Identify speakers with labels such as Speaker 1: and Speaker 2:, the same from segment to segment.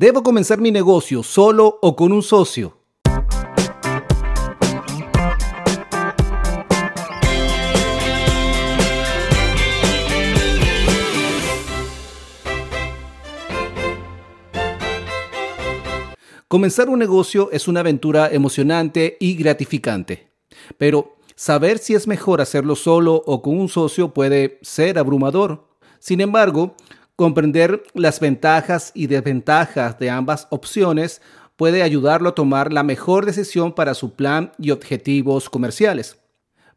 Speaker 1: ¿Debo comenzar mi negocio solo o con un socio? Comenzar un negocio es una aventura emocionante y gratificante, pero saber si es mejor hacerlo solo o con un socio puede ser abrumador. Sin embargo, Comprender las ventajas y desventajas de ambas opciones puede ayudarlo a tomar la mejor decisión para su plan y objetivos comerciales.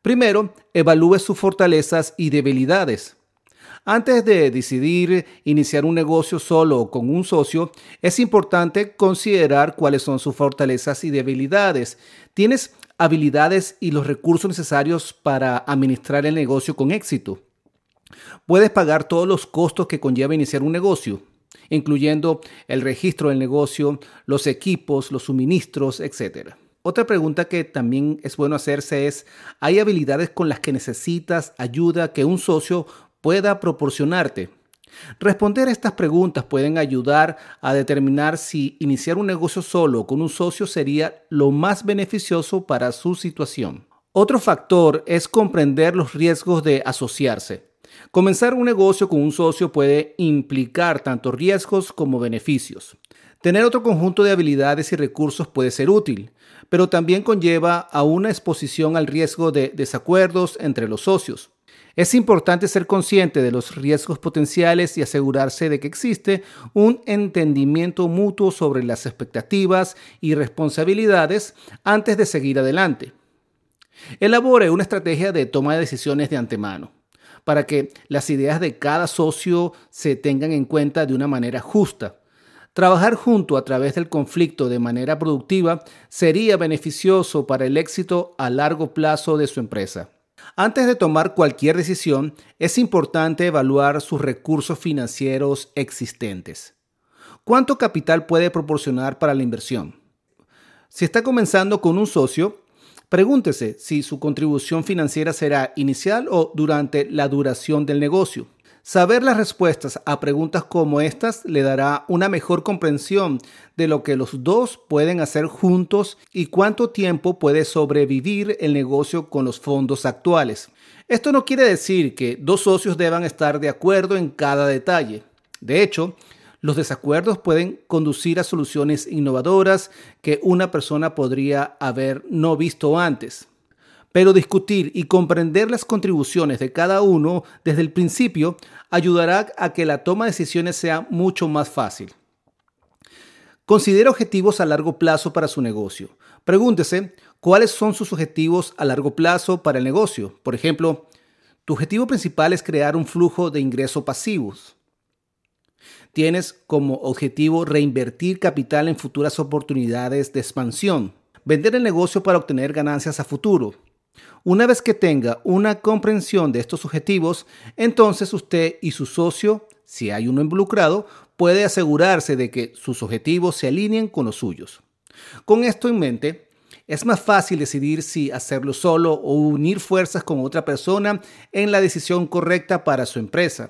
Speaker 1: Primero, evalúe sus fortalezas y debilidades. Antes de decidir iniciar un negocio solo o con un socio, es importante considerar cuáles son sus fortalezas y debilidades. ¿Tienes habilidades y los recursos necesarios para administrar el negocio con éxito? Puedes pagar todos los costos que conlleva iniciar un negocio, incluyendo el registro del negocio, los equipos, los suministros, etc. Otra pregunta que también es bueno hacerse es, ¿hay habilidades con las que necesitas ayuda que un socio pueda proporcionarte? Responder a estas preguntas pueden ayudar a determinar si iniciar un negocio solo con un socio sería lo más beneficioso para su situación. Otro factor es comprender los riesgos de asociarse. Comenzar un negocio con un socio puede implicar tanto riesgos como beneficios. Tener otro conjunto de habilidades y recursos puede ser útil, pero también conlleva a una exposición al riesgo de desacuerdos entre los socios. Es importante ser consciente de los riesgos potenciales y asegurarse de que existe un entendimiento mutuo sobre las expectativas y responsabilidades antes de seguir adelante. Elabore una estrategia de toma de decisiones de antemano para que las ideas de cada socio se tengan en cuenta de una manera justa. Trabajar junto a través del conflicto de manera productiva sería beneficioso para el éxito a largo plazo de su empresa. Antes de tomar cualquier decisión, es importante evaluar sus recursos financieros existentes. ¿Cuánto capital puede proporcionar para la inversión? Si está comenzando con un socio, Pregúntese si su contribución financiera será inicial o durante la duración del negocio. Saber las respuestas a preguntas como estas le dará una mejor comprensión de lo que los dos pueden hacer juntos y cuánto tiempo puede sobrevivir el negocio con los fondos actuales. Esto no quiere decir que dos socios deban estar de acuerdo en cada detalle. De hecho, los desacuerdos pueden conducir a soluciones innovadoras que una persona podría haber no visto antes. Pero discutir y comprender las contribuciones de cada uno desde el principio ayudará a que la toma de decisiones sea mucho más fácil. Considere objetivos a largo plazo para su negocio. Pregúntese cuáles son sus objetivos a largo plazo para el negocio. Por ejemplo, tu objetivo principal es crear un flujo de ingresos pasivos. Tienes como objetivo reinvertir capital en futuras oportunidades de expansión, vender el negocio para obtener ganancias a futuro. Una vez que tenga una comprensión de estos objetivos, entonces usted y su socio, si hay uno involucrado, puede asegurarse de que sus objetivos se alineen con los suyos. Con esto en mente, es más fácil decidir si hacerlo solo o unir fuerzas con otra persona en la decisión correcta para su empresa.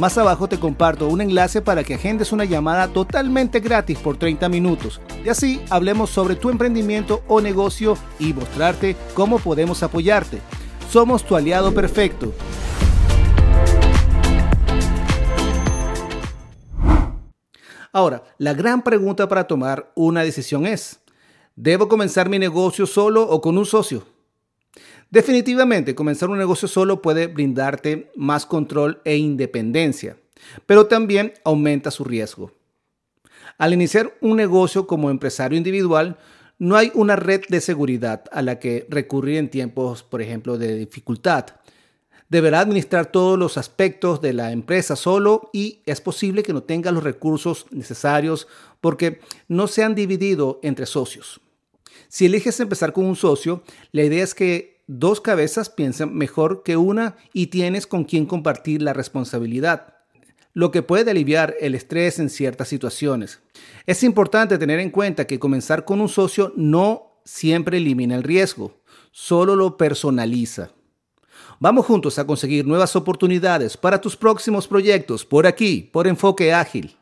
Speaker 1: Más abajo te comparto un enlace para que agendes una llamada totalmente gratis por 30 minutos. Y así hablemos sobre tu emprendimiento o negocio y mostrarte cómo podemos apoyarte. Somos tu aliado perfecto. Ahora, la gran pregunta para tomar una decisión es, ¿debo comenzar mi negocio solo o con un socio? Definitivamente, comenzar un negocio solo puede brindarte más control e independencia, pero también aumenta su riesgo. Al iniciar un negocio como empresario individual, no hay una red de seguridad a la que recurrir en tiempos, por ejemplo, de dificultad. Deberá administrar todos los aspectos de la empresa solo y es posible que no tenga los recursos necesarios porque no se han dividido entre socios. Si eliges empezar con un socio, la idea es que dos cabezas piensen mejor que una y tienes con quien compartir la responsabilidad, lo que puede aliviar el estrés en ciertas situaciones. Es importante tener en cuenta que comenzar con un socio no siempre elimina el riesgo, solo lo personaliza. Vamos juntos a conseguir nuevas oportunidades para tus próximos proyectos por aquí, por Enfoque Ágil.